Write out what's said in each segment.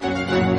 Thank you.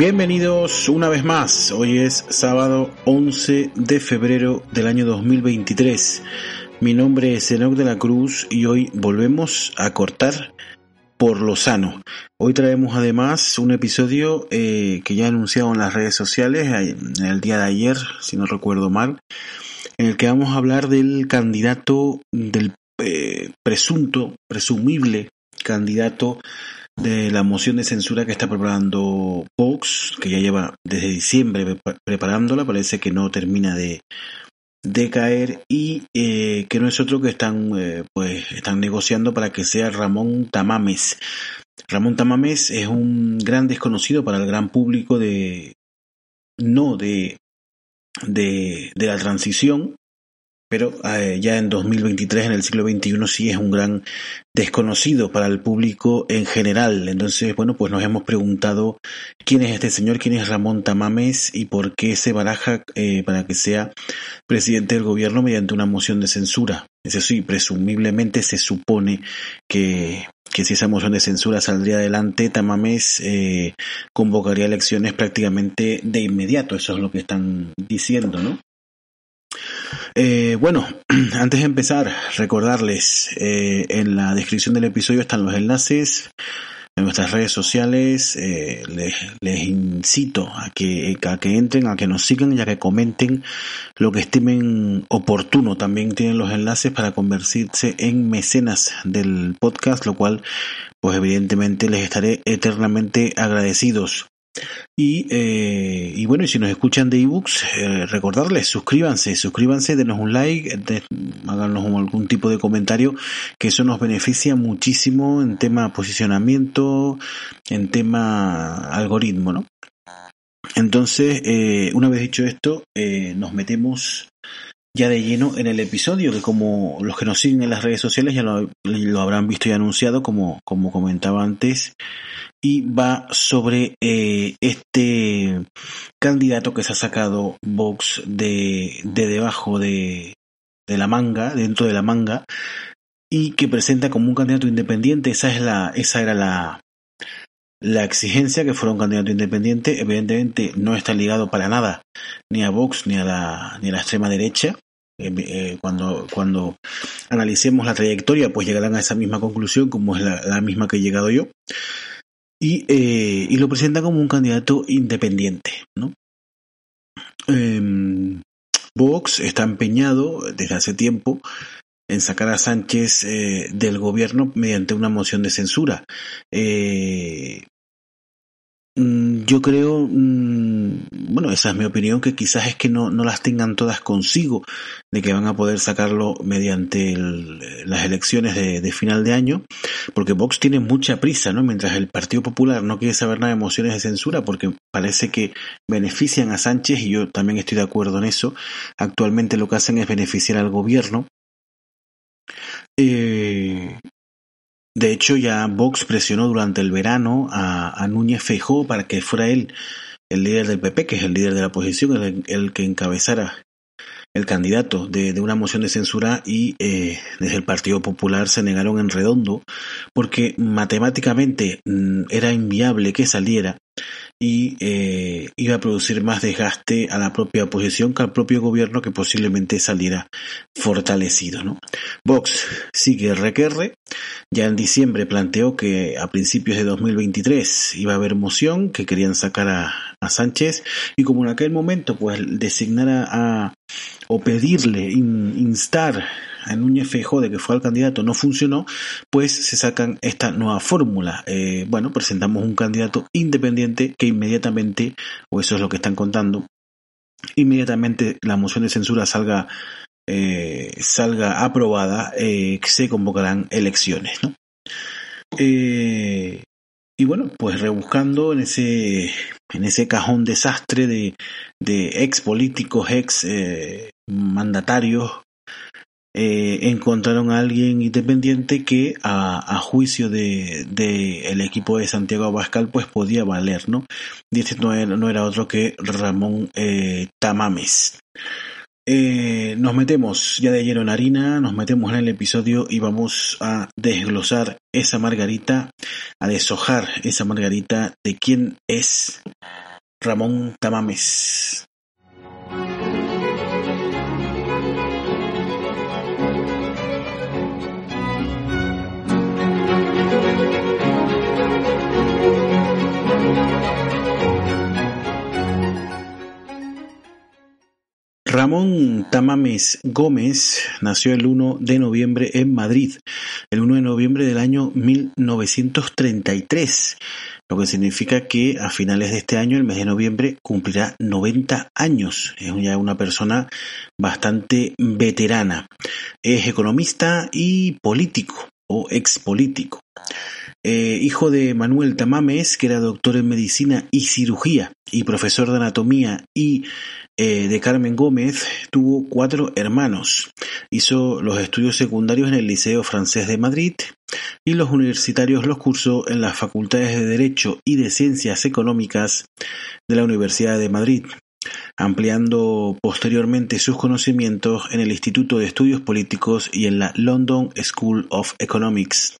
Bienvenidos una vez más. Hoy es sábado 11 de febrero del año 2023. Mi nombre es Enoch de la Cruz y hoy volvemos a cortar por lo sano. Hoy traemos además un episodio eh, que ya he anunciado en las redes sociales en el día de ayer, si no recuerdo mal, en el que vamos a hablar del candidato, del eh, presunto, presumible candidato de la moción de censura que está preparando Vox, que ya lleva desde diciembre preparándola, parece que no termina de, de caer y eh, que no es otro que están eh, pues están negociando para que sea Ramón Tamames. Ramón Tamames es un gran desconocido para el gran público de no de de, de la transición pero eh, ya en 2023, en el siglo XXI, sí es un gran desconocido para el público en general. Entonces, bueno, pues nos hemos preguntado quién es este señor, quién es Ramón Tamames y por qué se baraja eh, para que sea presidente del gobierno mediante una moción de censura. Eso sí, presumiblemente se supone que, que si esa moción de censura saldría adelante, Tamames eh, convocaría elecciones prácticamente de inmediato. Eso es lo que están diciendo, ¿no? Eh, bueno, antes de empezar, recordarles, eh, en la descripción del episodio están los enlaces en nuestras redes sociales. Eh, les, les, incito a que, a que entren, a que nos sigan y a que comenten lo que estimen oportuno. También tienen los enlaces para convertirse en mecenas del podcast, lo cual, pues evidentemente les estaré eternamente agradecidos. Y, eh, y bueno, y si nos escuchan de ebooks, eh, recordarles, suscríbanse, suscríbanse, denos un like, de, háganos algún tipo de comentario, que eso nos beneficia muchísimo en tema posicionamiento, en tema algoritmo, ¿no? Entonces, eh, una vez dicho esto, eh, nos metemos ya de lleno en el episodio, que como los que nos siguen en las redes sociales ya lo, habrán visto y anunciado, como, como comentaba antes, y va sobre eh, este candidato que se ha sacado Vox de, de debajo de, de la manga, dentro de la manga, y que presenta como un candidato independiente. Esa es la, esa era la, la exigencia que fuera un candidato independiente. Evidentemente no está ligado para nada ni a Vox ni a la, ni a la extrema derecha. Eh, eh, cuando, cuando analicemos la trayectoria, pues llegarán a esa misma conclusión, como es la, la misma que he llegado yo y, eh, lo presenta como un candidato independiente. Eh, Vox está empeñado desde hace tiempo en sacar a Sánchez eh, del gobierno mediante una moción de censura. Eh, Mm, yo creo, mm, bueno, esa es mi opinión, que quizás es que no, no las tengan todas consigo, de que van a poder sacarlo mediante las elecciones de, de, final de año, porque Vox tiene mucha prisa, ¿no? Mientras el Partido Popular no quiere saber nada de mociones de censura, porque parece que benefician a Sánchez, y yo también estoy de acuerdo en eso, actualmente lo que hacen es beneficiar al gobierno. Eh, de hecho, ya Vox presionó durante el verano a, a Núñez Feijó para que fuera él el líder del PP, que es el líder de la oposición, el, que encabezara el candidato de, de, una moción de censura y eh, desde el Partido Popular se negaron en redondo porque matemáticamente mm, era inviable que saliera y eh, iba a producir más desgaste a la propia oposición que al propio gobierno que posiblemente saliera fortalecido. ¿no? Vox sigue requerre, ya en diciembre planteó que a principios de 2023 iba a haber moción, que querían sacar a, Sánchez y como en aquel momento pues designar a, o pedirle, instar a Núñez Feijó de que fue al candidato no funcionó, pues se sacan esta nueva fórmula. Eh, bueno, presentamos un candidato independiente que inmediatamente, o eso es lo que están contando, inmediatamente la moción de censura salga eh, salga aprobada, eh, se convocarán elecciones. ¿no? y bueno, pues rebuscando en ese, en ese cajón desastre de, de ex políticos, ex mandatarios eh, encontraron a alguien independiente que a, juicio de, el equipo de Santiago Abascal pues podía valer, ¿no? Y este no era, otro que Ramón eh, Tamames. Eh, nos metemos ya de lleno en harina, nos metemos en el episodio y vamos a desglosar esa margarita, a deshojar esa margarita de quién es Ramón Tamames. Ramón Tamames Gómez nació el 1 de noviembre en Madrid, el 1 de noviembre del año 1933, lo que significa que a finales de este año, el mes de noviembre, cumplirá 90 años. Es ya una persona bastante veterana. Es economista y político o expolítico. Eh, hijo de Manuel Tamames, que era doctor en medicina y cirugía y profesor de anatomía y eh, de Carmen Gómez, tuvo cuatro hermanos. Hizo los estudios secundarios en el Liceo Francés de Madrid y los universitarios los cursó en las facultades de Derecho y de Ciencias Económicas de la Universidad de Madrid, ampliando posteriormente sus conocimientos en el Instituto de Estudios Políticos y en la London School of Economics.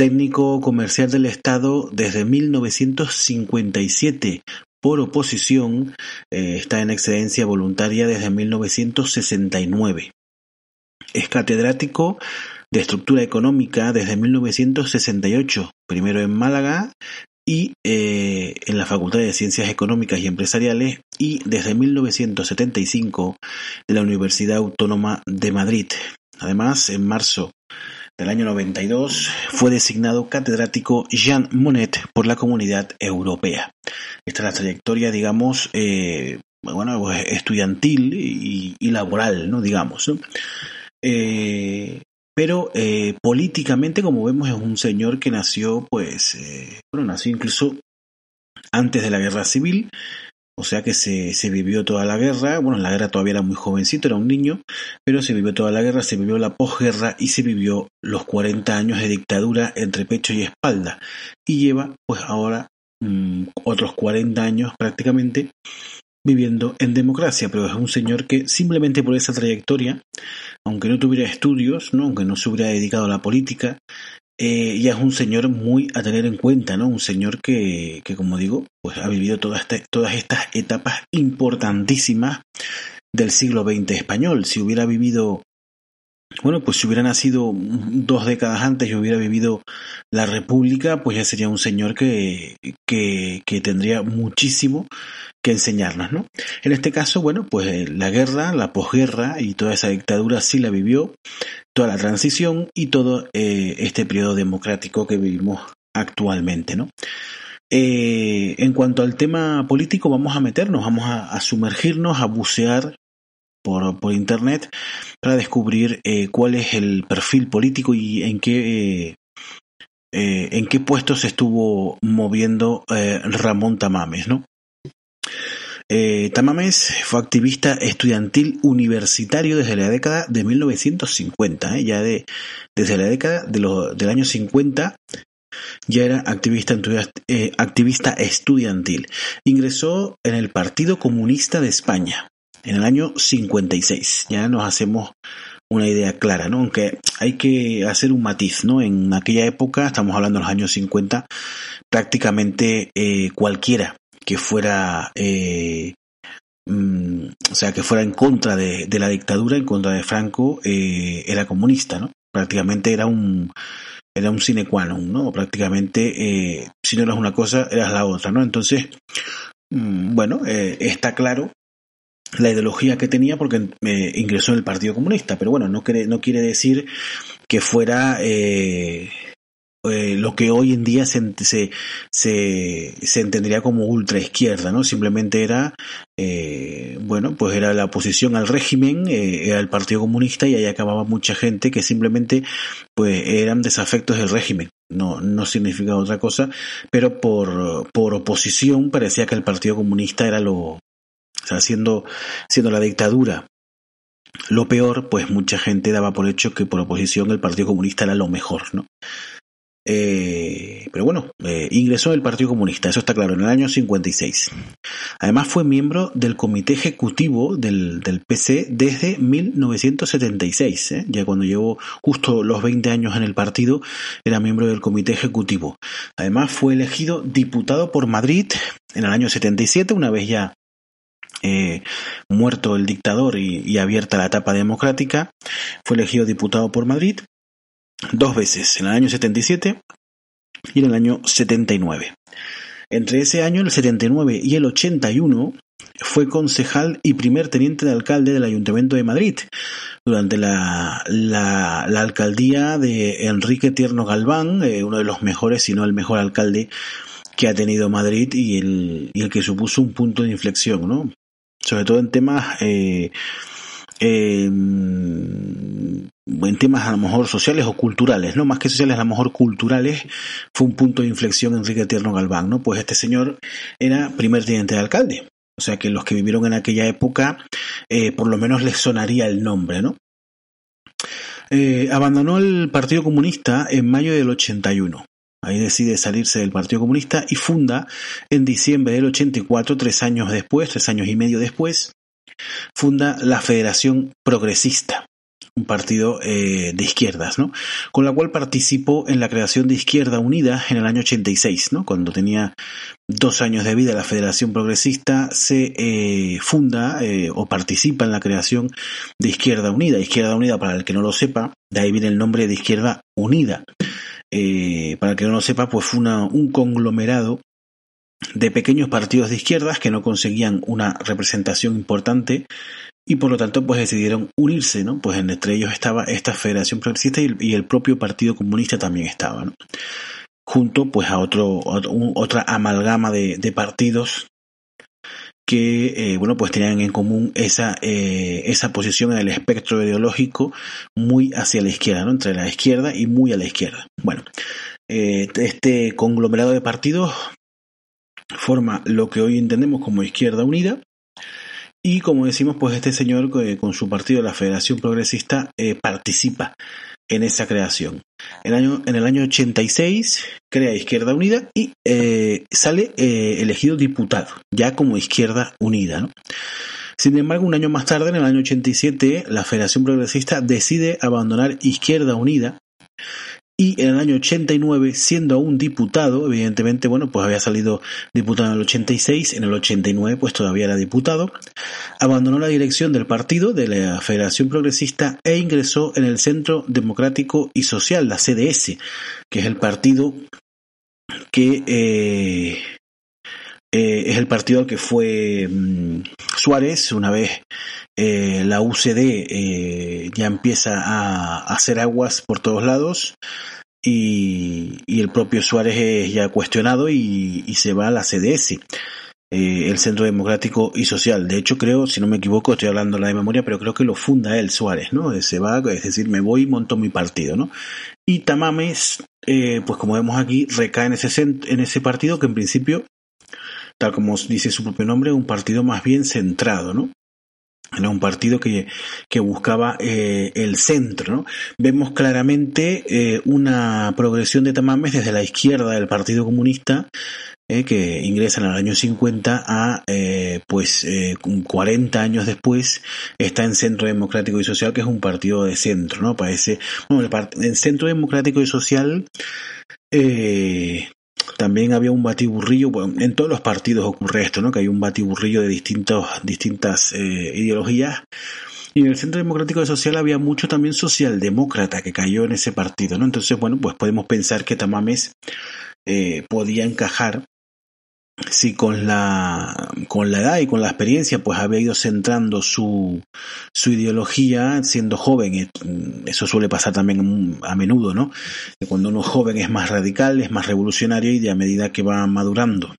Técnico comercial del Estado desde 1957 por oposición, eh, está en excedencia voluntaria desde 1969. Es catedrático de estructura económica desde 1968, primero en Málaga y eh, en la Facultad de Ciencias Económicas y Empresariales y desde 1975 de la Universidad Autónoma de Madrid. Además, en marzo del año 92 fue designado catedrático Jean Monnet por la Comunidad Europea. Esta es la trayectoria, digamos, eh, bueno, pues, estudiantil y, laboral, ¿no? Digamos. Eh, pero eh, políticamente, como vemos, es un señor que nació, pues, bueno, nació incluso antes de la guerra civil, o sea que se, se vivió toda la guerra, bueno, la guerra todavía era muy jovencito, era un niño, pero se vivió toda la guerra, se vivió la posguerra y se vivió los 40 años de dictadura entre pecho y espalda. Y lleva, pues ahora, mm, otros 40 años prácticamente viviendo en democracia, pero es un señor que simplemente por esa trayectoria, aunque no tuviera estudios, ¿no? aunque no se hubiera dedicado a la política, eh, ya es un señor muy a tener en cuenta, ¿no? Un señor que, que como digo, pues ha vivido todas, todas estas etapas importantísimas del siglo XX español. Si hubiera vivido bueno, pues si hubiera nacido dos décadas antes y hubiera vivido la República, pues ya sería un señor que, que, tendría muchísimo que enseñarnos, ¿no? En este caso, bueno, pues la guerra, la posguerra y toda esa dictadura sí la vivió, toda la transición y todo eh, este periodo democrático que vivimos actualmente, ¿no? Eh, en cuanto al tema político, vamos a meternos, vamos a sumergirnos, a bucear por, por internet para descubrir eh, cuál es el perfil político y en qué eh, eh, en qué puesto se estuvo moviendo Ramón Tamames, ¿no? Tamames fue activista estudiantil universitario desde la década de 1950, ya de, desde la década de del año 50 ya era activista, activista estudiantil. Ingresó en el Partido Comunista de España, en el año 56. Ya nos hacemos una idea clara, ¿no? Aunque hay que hacer un matiz, ¿no? En aquella época, estamos hablando de los años 50, prácticamente eh, cualquiera que fuera, eh, mm, o sea, que fuera en contra de, la dictadura, en contra de Franco, eh, era comunista, ¿no? Prácticamente era un, era un sine qua non, ¿no? Prácticamente, si no eras una cosa, eras la otra, ¿no? Entonces, mm, bueno, está claro la ideología que tenía porque eh, ingresó en el Partido Comunista, pero bueno, no quiere, no quiere decir que fuera eh, eh, lo que hoy en día se, se, se, entendería como ultra izquierda, ¿no? Simplemente era, bueno, pues era la oposición al régimen, era el Partido Comunista y ahí acababa mucha gente que simplemente pues eran desafectos del régimen. No, no significa otra cosa, pero por, por oposición parecía que el Partido Comunista era lo, o sea, siendo, siendo la dictadura lo peor, pues mucha gente daba por hecho que por oposición el Partido Comunista era lo mejor, ¿no? Eh, pero bueno, eh, ingresó en el Partido Comunista, eso está claro, en el año 56. Además fue miembro del comité ejecutivo del, del PC desde 1976, ¿eh? ya cuando llevó justo los 20 años en el partido, era miembro del comité ejecutivo. Además fue elegido diputado por Madrid en el año 77, una vez ya eh, muerto el dictador y, abierta la etapa democrática, fue elegido diputado por Madrid dos veces, en el año 77 y en el año 79. Entre ese año, el 79 y el 81, fue concejal y primer teniente de alcalde del Ayuntamiento de Madrid durante la, la, alcaldía de Enrique Tierno Galván, eh, uno de los mejores, si no el mejor alcalde que ha tenido Madrid y el, y el que supuso un punto de inflexión, ¿no? Sobre todo en temas eh, en temas a lo mejor sociales o culturales, no más que sociales, a lo mejor culturales, fue un punto de inflexión Enrique Tierno Galván, ¿no? Pues este señor era primer teniente de alcalde, o sea que los que vivieron en aquella época, eh, por lo menos les sonaría el nombre, ¿no? Eh, abandonó el Partido Comunista en mayo del 81. Ahí decide salirse del Partido Comunista y funda en diciembre del 84, tres años después, tres años y medio después, funda la Federación Progresista, un partido eh, de izquierdas, ¿no? Con la cual participó en la creación de Izquierda Unida en el año 86, ¿no? Cuando tenía dos años de vida la Federación Progresista se eh, funda eh, o participa en la creación de Izquierda Unida. Izquierda Unida, para el que no lo sepa, de ahí viene el nombre de Izquierda Unida. Eh, para que no lo sepa, pues fue un conglomerado de pequeños partidos de izquierdas que no conseguían una representación importante y por lo tanto pues decidieron unirse, ¿no? Pues entre ellos estaba esta Federación Progresista y el, propio Partido Comunista también estaba, ¿no? Junto pues a otro, otra amalgama de partidos que eh, bueno pues tenían en común esa eh, esa posición en el espectro ideológico muy hacia la izquierda ¿no? entre la izquierda y muy a la izquierda bueno eh, este conglomerado de partidos forma lo que hoy entendemos como Izquierda Unida y como decimos pues este señor con su partido la Federación Progresista participa en esa creación. En el año, en el año 86 crea Izquierda Unida y eh, sale eh, elegido diputado, ya como Izquierda Unida. Sin embargo, un año más tarde, en el año 87, la Federación Progresista decide abandonar Izquierda Unida y en el año 89, siendo aún diputado, evidentemente, bueno, pues había salido diputado en el 86, en el 89 pues todavía era diputado, abandonó la dirección del partido de la Federación Progresista e ingresó en el Centro Democrático y Social, la CDS, que es el partido que eh, eh, es el partido al que fue mm, Suárez una vez eh, la UCD ya empieza a hacer aguas por todos lados y, el propio Suárez es ya cuestionado y, se va a la CDS, eh, el Centro Democrático y Social. De hecho, creo, si no me equivoco, estoy hablando la de memoria, pero creo que lo funda él, Suárez, ¿no? Se va, es decir, me voy y monto mi partido, ¿no? Y Tamames, eh, pues como vemos aquí, recae en ese, en ese partido que en principio, tal como dice su propio nombre, un partido más bien centrado, ¿no? era un partido que, que buscaba eh, el centro. ¿no? Vemos claramente eh, una progresión de Tamames desde la izquierda del Partido Comunista, eh, que ingresa en el año 50 a, pues, 40 años después, está en Centro Democrático y Social, que es un partido de centro. ¿no? Parece, bueno, el, el Centro Democrático y Social también había un batiburrillo, bueno, en todos los partidos ocurre esto, ¿no? Que hay un batiburrillo de distintos, distintas eh, ideologías. Y en el Centro Democrático Social había mucho también socialdemócrata que cayó en ese partido, ¿no? Entonces, bueno, pues podemos pensar que Tamames eh, podía encajar si con la, con la edad y con la experiencia pues había ido centrando su, su ideología siendo joven, eso suele pasar también a menudo, ¿no? Cuando uno es joven es más radical, es más revolucionario y a medida que va madurando,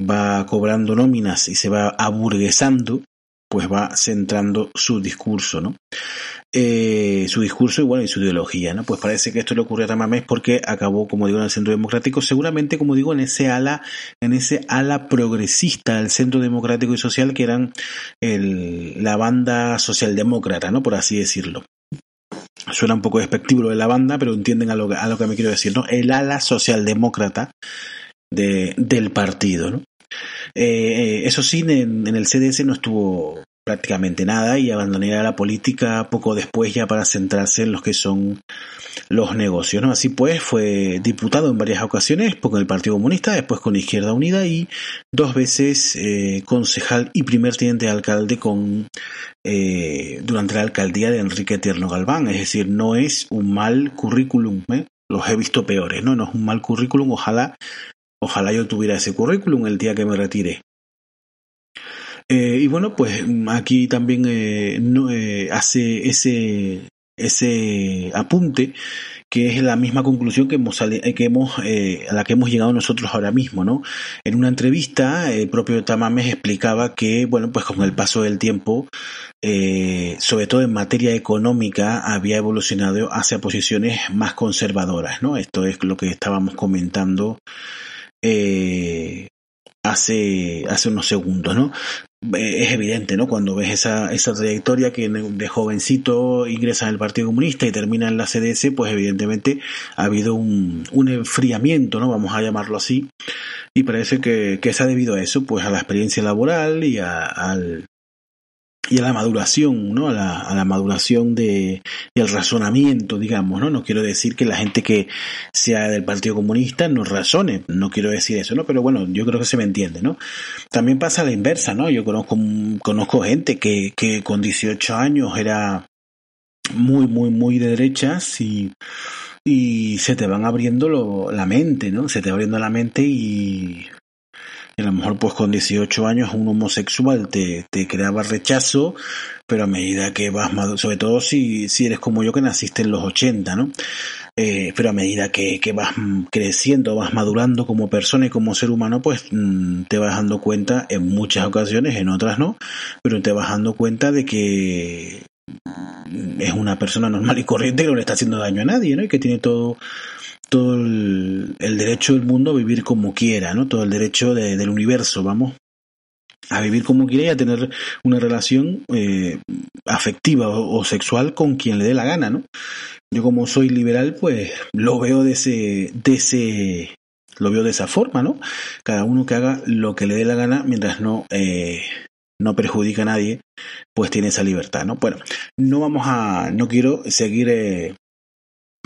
va cobrando nóminas y se va aburguesando, pues va centrando su discurso, ¿no? Eh, su discurso y bueno, y su ideología, ¿no? Pues parece que esto le ocurrió a Tamamés porque acabó, como digo, en el Centro Democrático, seguramente, como digo, en ese ala, en ese ala progresista del Centro Democrático y Social, que eran el, la banda socialdemócrata, ¿no? Por así decirlo. Suena un poco despectivo de la banda, pero entienden a lo, a lo que me quiero decir, ¿no? El ala socialdemócrata de, del partido, ¿no? Eh, eso sí, en, el CDS no estuvo prácticamente nada y abandonaría la política poco después ya para centrarse en los que son los negocios. Así pues, fue diputado en varias ocasiones con el Partido Comunista, después con Izquierda Unida y dos veces eh, concejal y primer teniente de alcalde con eh, durante la alcaldía de Enrique Tierno Galván. Es decir, no es un mal currículum. Los he visto peores, ¿no? No es un mal currículum. Ojalá Ojalá yo tuviera ese currículum el día que me retire. Eh, y bueno, pues aquí también eh, eh, hace ese, ese apunte que es la misma conclusión que hemos, que hemos a la que hemos llegado nosotros ahora mismo, ¿no? En una entrevista, el propio Tamames explicaba que, bueno, pues con el paso del tiempo, sobre todo en materia económica, había evolucionado hacia posiciones más conservadoras, ¿no? Esto es lo que estábamos comentando eh, hace, hace unos segundos, ¿no? Eh, es evidente, ¿no? Cuando ves esa, esa trayectoria que de jovencito ingresa en el Partido Comunista y termina en la CDS, pues evidentemente ha habido un, un enfriamiento, ¿no? Vamos a llamarlo así. Y parece que, que se ha debido a eso, pues a la experiencia laboral y a, al, y a la maduración, ¿no? A la, a la maduración de, al razonamiento, digamos, ¿no? No quiero decir que la gente que sea del Partido Comunista no razone, no quiero decir eso, ¿no? Pero bueno, yo creo que se me entiende, ¿no? También pasa la inversa, ¿no? Yo conozco, conozco gente que, que con 18 años era muy, muy, muy de derechas y, y se te van abriendo lo, la mente, ¿no? Se te va abriendo la mente y a lo mejor pues con 18 años un homosexual te, te creaba rechazo, pero a medida que vas madurando, sobre todo si, si eres como yo que naciste en los 80, ¿no? Eh, pero a medida que, que, vas creciendo, vas madurando como persona y como ser humano, pues mm, te vas dando cuenta en muchas ocasiones, en otras no, pero te vas dando cuenta de que es una persona normal y corriente que no le está haciendo daño a nadie, ¿no? Y que tiene todo todo el, derecho del mundo a vivir como quiera, ¿no? Todo el derecho del universo, vamos, a vivir como quiera y a tener una relación eh, afectiva o, sexual con quien le dé la gana, ¿no? Yo como soy liberal, pues lo veo de ese, de ese, lo veo de esa forma, ¿no? Cada uno que haga lo que le dé la gana mientras no, eh, no perjudica a nadie, pues tiene esa libertad, ¿no? Bueno, no vamos a, no quiero seguir eh,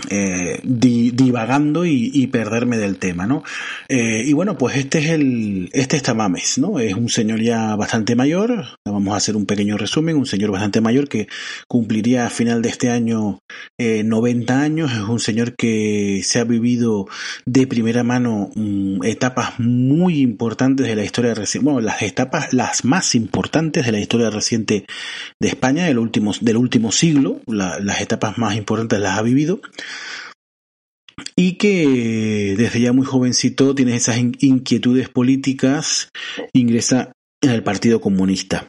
eh, divagando y, perderme del tema, ¿no? Eh, y bueno, pues este es el, este es Tamames, ¿no? Es un señor ya bastante mayor, vamos a hacer un pequeño resumen, un señor bastante mayor que cumpliría a final de este año 90 eh, años, es un señor que se ha vivido de primera mano mm, etapas muy importantes de la historia reciente, bueno, las etapas las más importantes de la historia reciente de España, del último, del último siglo, las etapas más importantes las ha vivido y que desde ya muy jovencito tiene esas inquietudes políticas, ingresa en el Partido Comunista.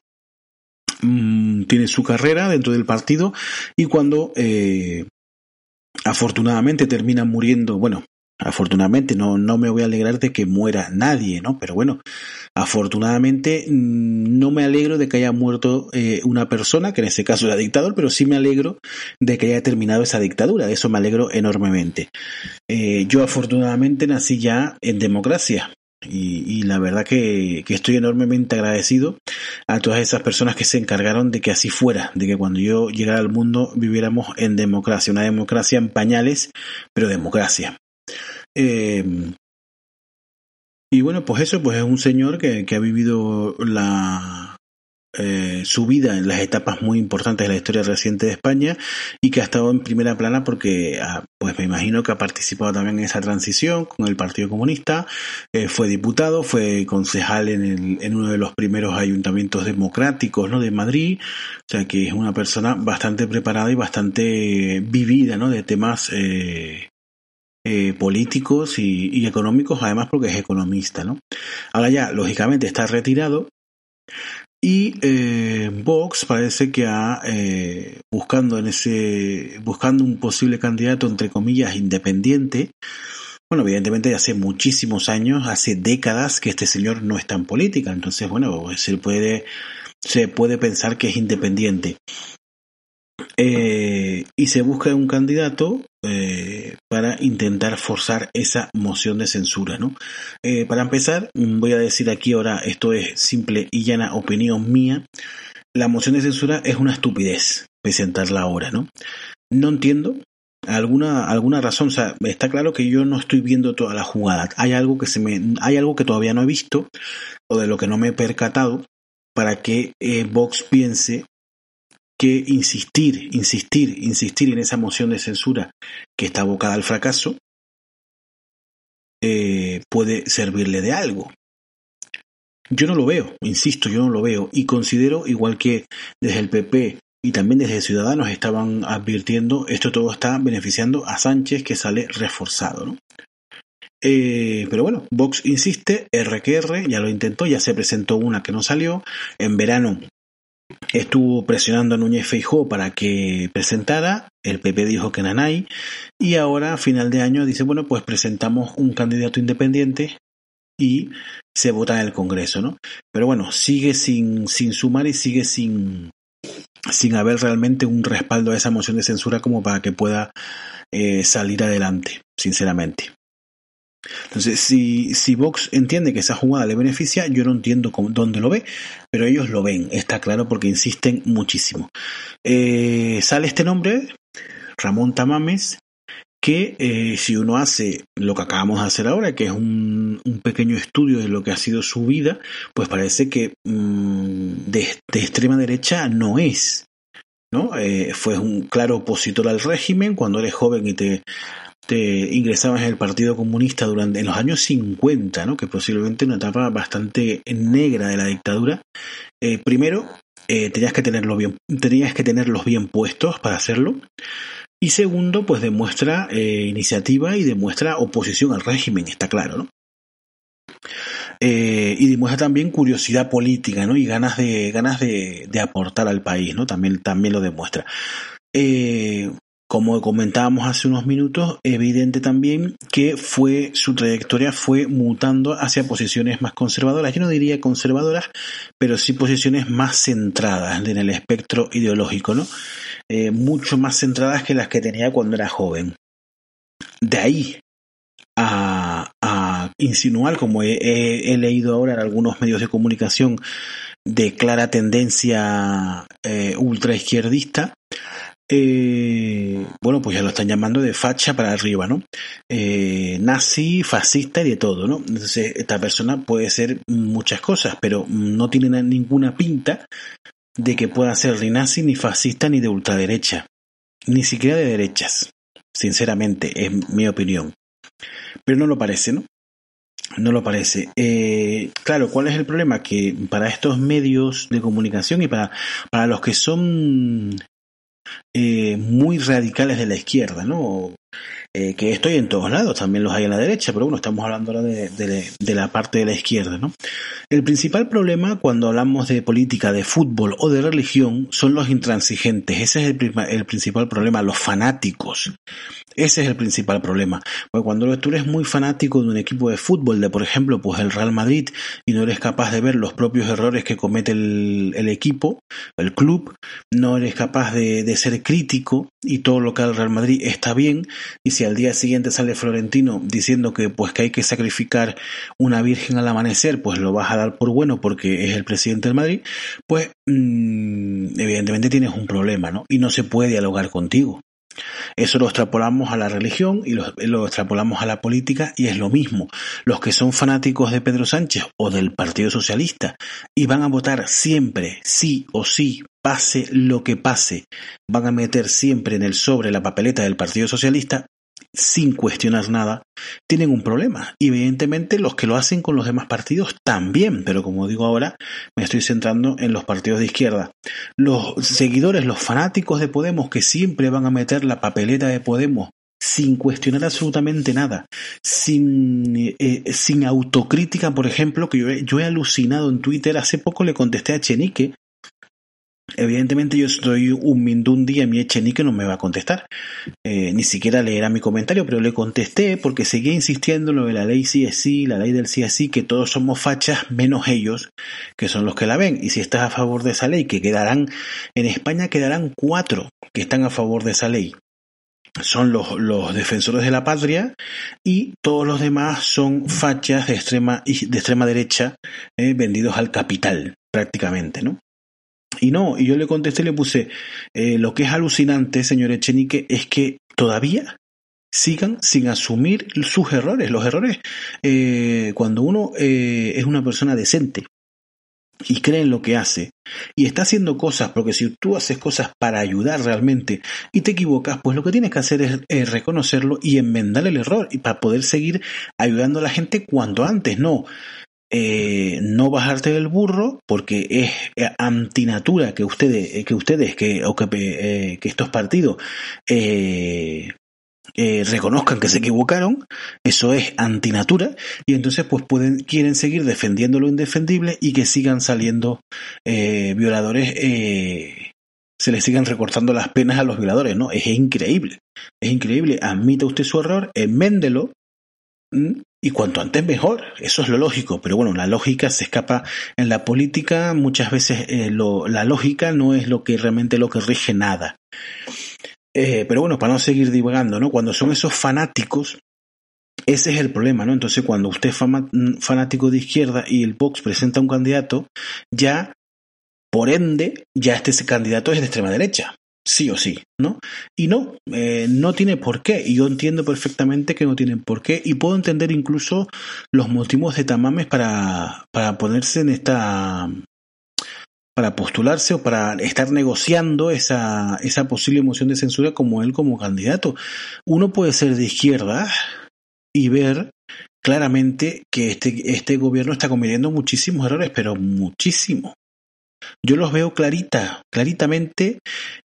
Mm, tiene su carrera dentro del partido y cuando eh, afortunadamente termina muriendo, bueno, Afortunadamente no, no me voy a alegrar de que muera nadie, ¿no? Pero bueno, afortunadamente mm, no me alegro de que haya muerto eh, una persona, que en ese caso era dictador, pero sí me alegro de que haya terminado esa dictadura. De eso me alegro enormemente. Eh, yo afortunadamente nací ya en democracia. Y, la verdad que, estoy enormemente agradecido a todas esas personas que se encargaron de que así fuera, de que cuando yo llegara al mundo viviéramos en democracia, una democracia en pañales, pero democracia. Eh, y bueno, pues eso, pues es un señor que, que ha vivido la, eh, su vida en las etapas muy importantes de la historia reciente de España y que ha estado en primera plana porque, ah, pues me imagino que ha participado también en esa transición con el Partido Comunista, eh, fue diputado, fue concejal en, el, en uno de los primeros ayuntamientos democráticos ¿no? de Madrid, o sea que es una persona bastante preparada y bastante vivida ¿no? de temas eh, eh, políticos y, económicos, además porque es economista, ¿no? Ahora ya, lógicamente, está retirado y eh, Vox parece que ha eh, buscando en ese buscando un posible candidato entre comillas independiente. Bueno, evidentemente hace muchísimos años, hace décadas que este señor no está en política, entonces bueno, se puede se puede pensar que es independiente. Eh, y se busca un candidato eh, para intentar forzar esa moción de censura. ¿no? Eh, para empezar, voy a decir aquí ahora, esto es simple y llana opinión mía, la moción de censura es una estupidez presentarla ahora. No, no entiendo. Alguna, alguna razón, o sea, está claro que yo no estoy viendo toda la jugada. Hay algo que se me, hay algo que todavía no he visto, o de lo que no me he percatado, para que Vox piense que insistir, insistir, insistir en esa moción de censura que está abocada al fracaso eh, puede servirle de algo. Yo no lo veo, insisto, yo no lo veo y considero, igual que desde el PP y también desde Ciudadanos estaban advirtiendo, esto todo está beneficiando a Sánchez que sale reforzado. ¿no? Eh, pero bueno, Vox insiste, RQR ya lo intentó, ya se presentó una que no salió, en verano estuvo presionando a Núñez Feijó para que presentara, el PP dijo que Nanay, y ahora a final de año dice, bueno, pues presentamos un candidato independiente y se vota en el Congreso, ¿no? Pero bueno, sigue sin, sin sumar y sigue sin, sin haber realmente un respaldo a esa moción de censura como para que pueda eh, salir adelante, sinceramente. Entonces, si, si Vox entiende que esa jugada le beneficia, yo no entiendo dónde lo ve, pero ellos lo ven, está claro, porque insisten muchísimo. Eh, sale este nombre, Ramón Tamames, que eh, si uno hace lo que acabamos de hacer ahora, que es un, pequeño estudio de lo que ha sido su vida, pues parece que mm, de, extrema derecha no es. ¿No? Eh, fue un claro opositor al régimen cuando eres joven y te ingresabas en el Partido Comunista durante en los años 50, ¿no? que posiblemente una etapa bastante negra de la dictadura. Eh, primero, eh, tenías, que tenerlo bien, tenías que tenerlos bien puestos para hacerlo. Y segundo, pues demuestra eh, iniciativa y demuestra oposición al régimen, está claro, ¿no? Y demuestra también curiosidad política, ¿no? Y ganas de, ganas de, de aportar al país, ¿no? También, también lo demuestra. Eh, como comentábamos hace unos minutos, evidente también que fue su trayectoria fue mutando hacia posiciones más conservadoras. Yo no diría conservadoras, pero sí posiciones más centradas en el espectro ideológico, ¿no? Eh, mucho más centradas que las que tenía cuando era joven. De ahí a, insinuar, como he, leído ahora en algunos medios de comunicación, de clara tendencia eh, ultra izquierdista, eh, bueno, pues ya lo están llamando de facha para arriba, ¿no? Eh, nazi, fascista y de todo, ¿no? Entonces, esta persona puede ser muchas cosas, pero no tiene ninguna pinta de que pueda ser ni nazi, ni fascista, ni de ultraderecha, ni siquiera de derechas, sinceramente, es mi opinión. Pero no lo parece, ¿no? No lo parece. Eh, claro, ¿cuál es el problema? Que para estos medios de comunicación y para, para los que son eh, muy radicales de la izquierda, ¿no? eh, que estoy en todos lados, también los hay en la derecha, pero bueno, estamos hablando ahora de, de, la parte de la izquierda, ¿no? El principal problema cuando hablamos de política, de fútbol o de religión son los intransigentes, ese es el, el principal problema, los fanáticos. Ese es el principal problema. Porque cuando tú eres muy fanático de un equipo de fútbol, de por ejemplo, pues el Real Madrid, y no eres capaz de ver los propios errores que comete el, el equipo, el club, no eres capaz de, ser crítico y todo lo que al Real Madrid está bien, y si al día siguiente sale Florentino diciendo que pues que hay que sacrificar una virgen al amanecer, pues lo vas a dar por bueno porque es el presidente del Madrid, pues mmm, evidentemente tienes un problema, ¿no? Y no se puede dialogar contigo. Eso lo extrapolamos a la religión y lo, extrapolamos a la política y es lo mismo. Los que son fanáticos de Pedro Sánchez o del Partido Socialista y van a votar siempre, sí o sí, pase lo que pase, van a meter siempre en el sobre la papeleta del Partido Socialista, sin cuestionar nada, tienen un problema. Y evidentemente los que lo hacen con los demás partidos también, pero como digo ahora, me estoy centrando en los partidos de izquierda. Los seguidores, los fanáticos de Podemos que siempre van a meter la papeleta de Podemos sin cuestionar absolutamente nada, sin, eh, sin autocrítica, por ejemplo, que yo yo he alucinado en Twitter, hace poco le contesté a Chenique, Evidentemente yo estoy un mindundi y mi Echenique no me va a contestar. Eh, ni siquiera leerá mi comentario, pero le contesté porque seguía insistiendo en lo de la ley CSI, la ley del CSI, que todos somos fachas menos ellos, que son los que la ven. Y si estás a favor de esa ley, que quedarán, en España quedarán cuatro que están a favor de esa ley. Son los, los defensores de la patria y todos los demás son fachas de extrema, de extrema derecha eh, vendidos al capital, prácticamente, ¿no? Y no, y yo le contesté le puse, eh, lo que es alucinante, señor Echenique, es que todavía sigan sin asumir sus errores. Los errores, eh, cuando uno eh, es una persona decente y cree en lo que hace y está haciendo cosas, porque si tú haces cosas para ayudar realmente y te equivocas, pues lo que tienes que hacer es reconocerlo y enmendar el error y para poder seguir ayudando a la gente cuanto antes, no eh, no bajarte del burro porque es eh, antinatura que ustedes eh, que ustedes que estos partidos reconozcan que se equivocaron eso es antinatura y entonces pues pueden quieren seguir defendiendo lo indefendible y que sigan saliendo violadores se les sigan recortando las penas a los violadores no es increíble es increíble admita usted su error enméndelo y cuanto antes mejor, eso es lo lógico, pero bueno, la lógica se escapa en la política, muchas veces eh, la lógica no es lo que realmente lo que rige nada. Eh, pero bueno, para no seguir divagando, ¿no? Cuando son esos fanáticos, ese es el problema, ¿no? Entonces, cuando usted es fanático de izquierda y el Vox presenta un candidato, ya, por ende, ya este candidato es de extrema derecha sí o sí, ¿no? Y no, eh, no tiene por qué. Y yo entiendo perfectamente que no tienen por qué. Y puedo entender incluso los motivos de Tamames para, para ponerse en esta para postularse o para estar negociando esa, esa posible moción de censura como él como candidato. Uno puede ser de izquierda y ver claramente que este, este gobierno está cometiendo muchísimos errores, pero muchísimo. Yo los veo clarita, claritamente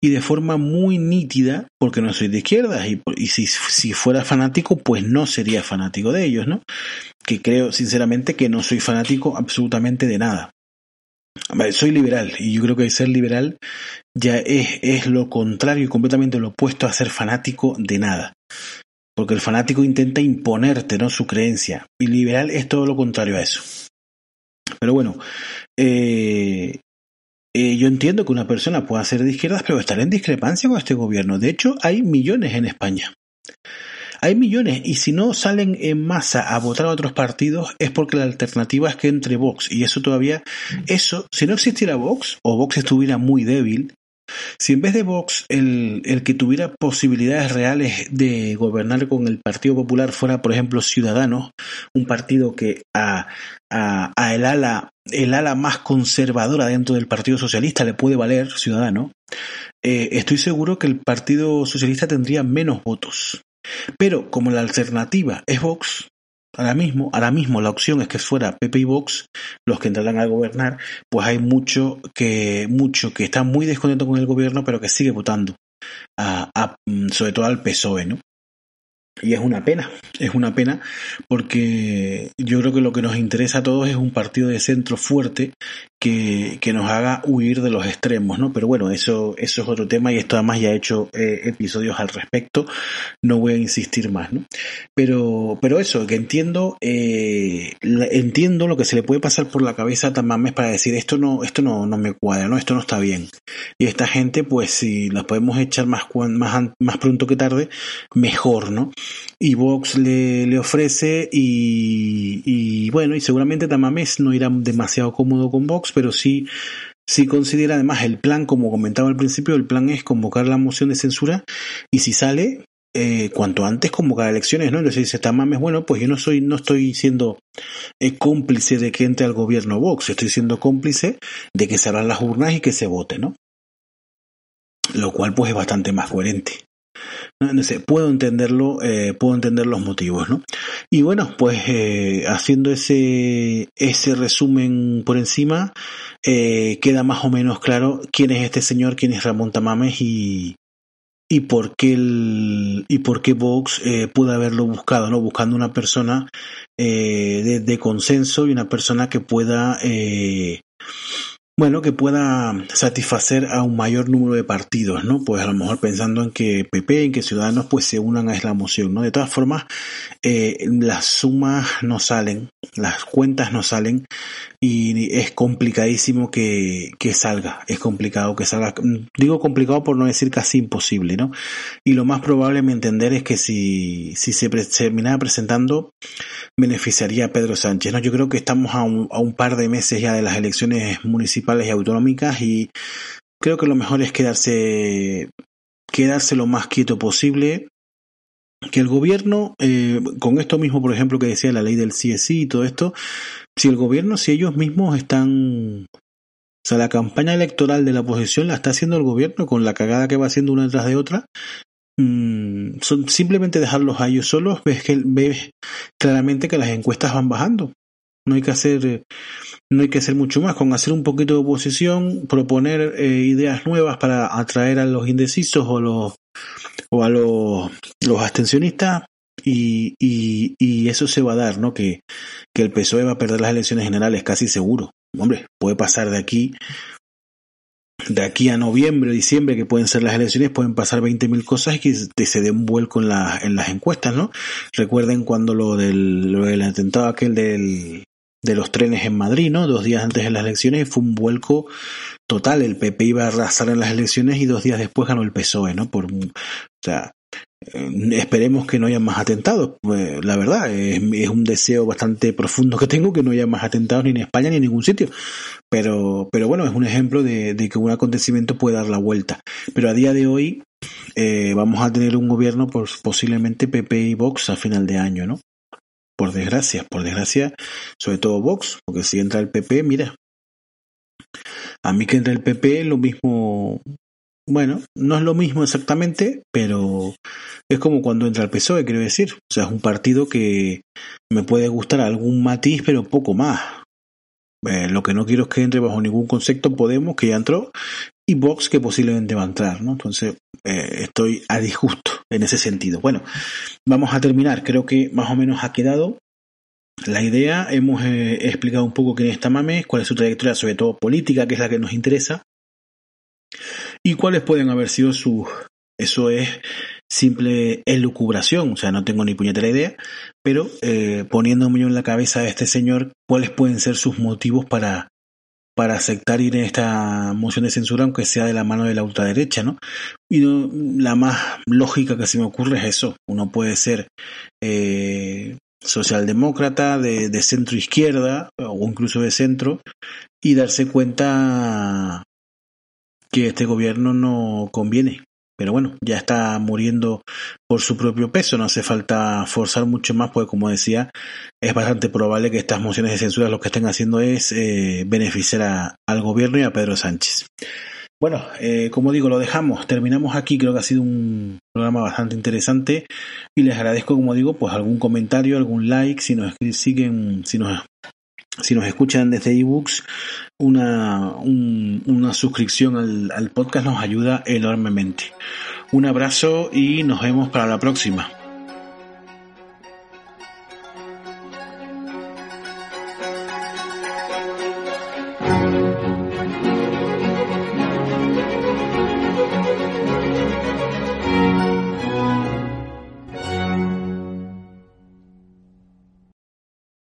y de forma muy nítida, porque no soy de izquierda y, si, si, fuera fanático, pues no sería fanático de ellos, ¿no? Que creo sinceramente que no soy fanático absolutamente de nada. Soy liberal y yo creo que ser liberal ya es, es lo contrario y completamente lo opuesto a ser fanático de nada. Porque el fanático intenta imponerte, ¿no? Su creencia. Y liberal es todo lo contrario a eso. Pero bueno, eh, eh, yo entiendo que una persona pueda ser de izquierdas, pero estar en discrepancia con este gobierno. De hecho, hay millones en España. Hay millones y si no salen en masa a votar a otros partidos es porque la alternativa es que entre Vox y eso todavía, eso, si no existiera Vox o Vox estuviera muy débil, si en vez de Vox el, que tuviera posibilidades reales de gobernar con el Partido Popular fuera, por ejemplo, Ciudadanos, un partido que a, a, a, el, ala, el ala más conservadora dentro del Partido Socialista le puede valer, Ciudadano, eh, estoy seguro que el Partido Socialista tendría menos votos. Pero como la alternativa es Vox, ahora mismo, ahora mismo la opción es que fuera PP y Vox los que entrarán a gobernar, pues hay mucho que, mucho que está muy descontento con el gobierno, pero que sigue votando, a, mm, sobre todo al PSOE, ¿no? Y es una pena, es una pena porque yo creo que lo que nos interesa a todos es un partido de centro fuerte que, que nos haga huir de los extremos, ¿no? Pero bueno, eso, eso es otro tema y esto además ya he hecho eh, episodios al respecto, no voy a insistir más, ¿no? Pero, pero eso, que entiendo, eh, entiendo lo que se le puede pasar por la cabeza a Tamames para decir esto no, esto no, no me cuadra, ¿no? Esto no está bien. Y esta gente, pues si la podemos echar más, más, más pronto que tarde, mejor, ¿no? Y Vox le, le ofrece y, y, bueno, y seguramente Tamames no irá demasiado cómodo con Vox, pero sí, sí considera además el plan, como comentaba al principio, el plan es convocar la moción de censura y si sale, eh, cuanto antes convocar elecciones, ¿no? Entonces dice Tamames, bueno, pues yo no soy, no estoy siendo eh, cómplice de que entre al gobierno Vox, estoy siendo cómplice de que se abran las urnas y que se vote, ¿no? Lo cual pues es bastante más coherente. ¿No? sé, puedo entenderlo, eh, puedo entender los motivos, ¿no? Y bueno, pues eh, haciendo ese, ese resumen por encima, eh, queda más o menos claro quién es este señor, quién es Ramón Tamames y, y por qué y por qué Vox eh, pudo haberlo buscado, ¿no? Buscando una persona de, consenso y una persona que pueda bueno, que pueda satisfacer a un mayor número de partidos, ¿no? Pues a lo mejor pensando en que PP, en que Ciudadanos pues se unan a esa moción, ¿no? De todas formas, eh, las sumas no salen, las cuentas no salen y es complicadísimo que, que salga, es complicado que salga, digo complicado por no decir casi imposible, ¿no? Y lo más probable, me entender, es que si, si se terminara presentando, beneficiaría a Pedro Sánchez, ¿no? Yo creo que estamos a un, a un par de meses ya de las elecciones municipales y autonómicas y creo que lo mejor es quedarse quedarse lo más quieto posible que el gobierno, eh, con esto mismo, por ejemplo, que decía la ley del CSI y todo esto, si el gobierno, si ellos mismos están, o sea, la campaña electoral de la oposición la está haciendo el gobierno con la cagada que va haciendo una detrás de otra, mmm, son simplemente dejarlos a ellos solos, ves que ves claramente que las encuestas van bajando. No hay que hacer no hay que hacer mucho más, con hacer un poquito de oposición, proponer eh, ideas nuevas para atraer a los indecisos o, los, o a los, los abstencionistas y, y, y, eso se va a dar, ¿no? Que, que el PSOE va a perder las elecciones generales casi seguro. Hombre, puede pasar de aquí de aquí a noviembre, diciembre, que pueden ser las elecciones, pueden pasar 20.000 cosas y que se dé un vuelco en, la, en las encuestas, ¿no? Recuerden cuando lo del, lo del atentado aquel del, de los trenes en Madrid, ¿no? Dos días antes de las elecciones fue un vuelco total. El PP iba a arrasar en las elecciones y dos días después ganó el PSOE, ¿no? Por, o sea, eh, esperemos que no haya más atentados. Pues, la verdad, es, es, un deseo bastante profundo que tengo que no haya más atentados ni en España ni en ningún sitio. Pero, pero bueno, es un ejemplo de, de que un acontecimiento puede dar la vuelta. Pero a día de hoy eh, vamos a tener un gobierno pues, posiblemente PP y Vox a final de año, ¿no? Por desgracia, por desgracia, sobre todo Vox, porque si entra el PP, mira, a mí que entra el PP lo mismo, bueno, no es lo mismo exactamente, pero es como cuando entra el PSOE, quiero decir, o sea, es un partido que me puede gustar algún matiz, pero poco más. Eh, lo que no quiero es que entre bajo ningún concepto Podemos, que ya entró, y Vox, que posiblemente va a entrar, ¿no? Entonces, eh, estoy a disgusto en ese sentido. Bueno, vamos a terminar. Creo que más o menos ha quedado la idea. Hemos eh, explicado un poco quién es Tamames, cuál es su trayectoria, sobre todo política, que es la que nos interesa, y cuáles pueden haber sido sus. Eso es simple elucubración, o sea, no tengo ni puñetera idea, pero eh, poniéndome en la cabeza de este señor, cuáles pueden ser sus motivos para para aceptar ir en esta moción de censura, aunque sea de la mano de la ultraderecha, ¿no? Y no, la más lógica que se me ocurre es eso. Uno puede ser eh, socialdemócrata, de, de centro izquierda, o incluso de centro, y darse cuenta que este gobierno no conviene, pero bueno, ya está muriendo por su propio peso, no hace falta forzar mucho más, porque como decía, es bastante probable que estas mociones de censura lo que estén haciendo es eh, beneficiar a, al gobierno y a Pedro Sánchez. Bueno, eh, como digo, lo dejamos, terminamos aquí, creo que ha sido un programa bastante interesante y les agradezco, como digo, pues algún comentario, algún like, si nos siguen, si nos si nos escuchan desde ebooks, una, un, una suscripción al, al podcast nos ayuda enormemente. Un abrazo y nos vemos para la próxima.